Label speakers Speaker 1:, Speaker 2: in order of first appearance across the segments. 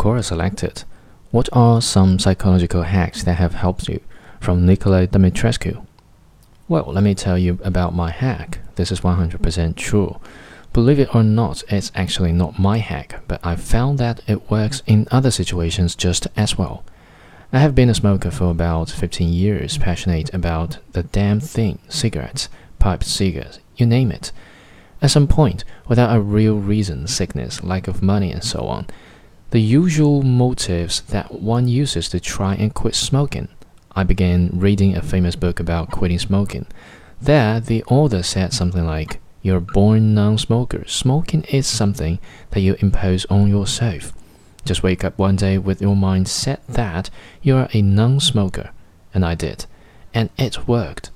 Speaker 1: Quora selected What are some psychological hacks that have helped you? from Nicolae Dumitrescu. Well, let me tell you about my hack. This is 100% true. Believe it or not, it's actually not my hack, but I found that it works in other situations just as well. I have been a smoker for about 15 years, passionate about the damn thing cigarettes, pipe cigars, you name it. At some point, without a real reason, sickness, lack of money, and so on, the usual motives that one uses to try and quit smoking. I began reading a famous book about quitting smoking. There, the author said something like, You're born non smoker. Smoking is something that you impose on yourself. Just wake up one day with your mind set that you are a non smoker. And I did. And it worked.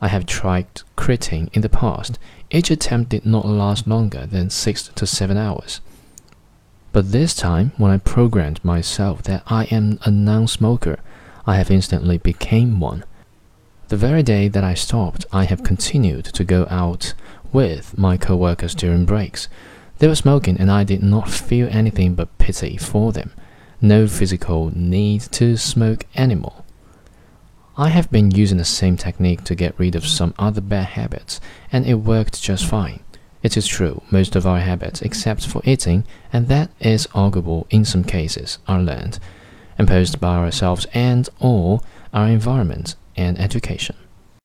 Speaker 1: I have tried quitting in the past. Each attempt did not last longer than six to seven hours. But this time, when I programmed myself that I am a non smoker, I have instantly became one. The very day that I stopped, I have continued to go out with my co-workers during breaks. They were smoking and I did not feel anything but pity for them. No physical need to smoke anymore. I have been using the same technique to get rid of some other bad habits, and it worked just fine. It is true, most of our habits, except for eating, and that is arguable in some cases, are learned, imposed by ourselves and or our environment and education.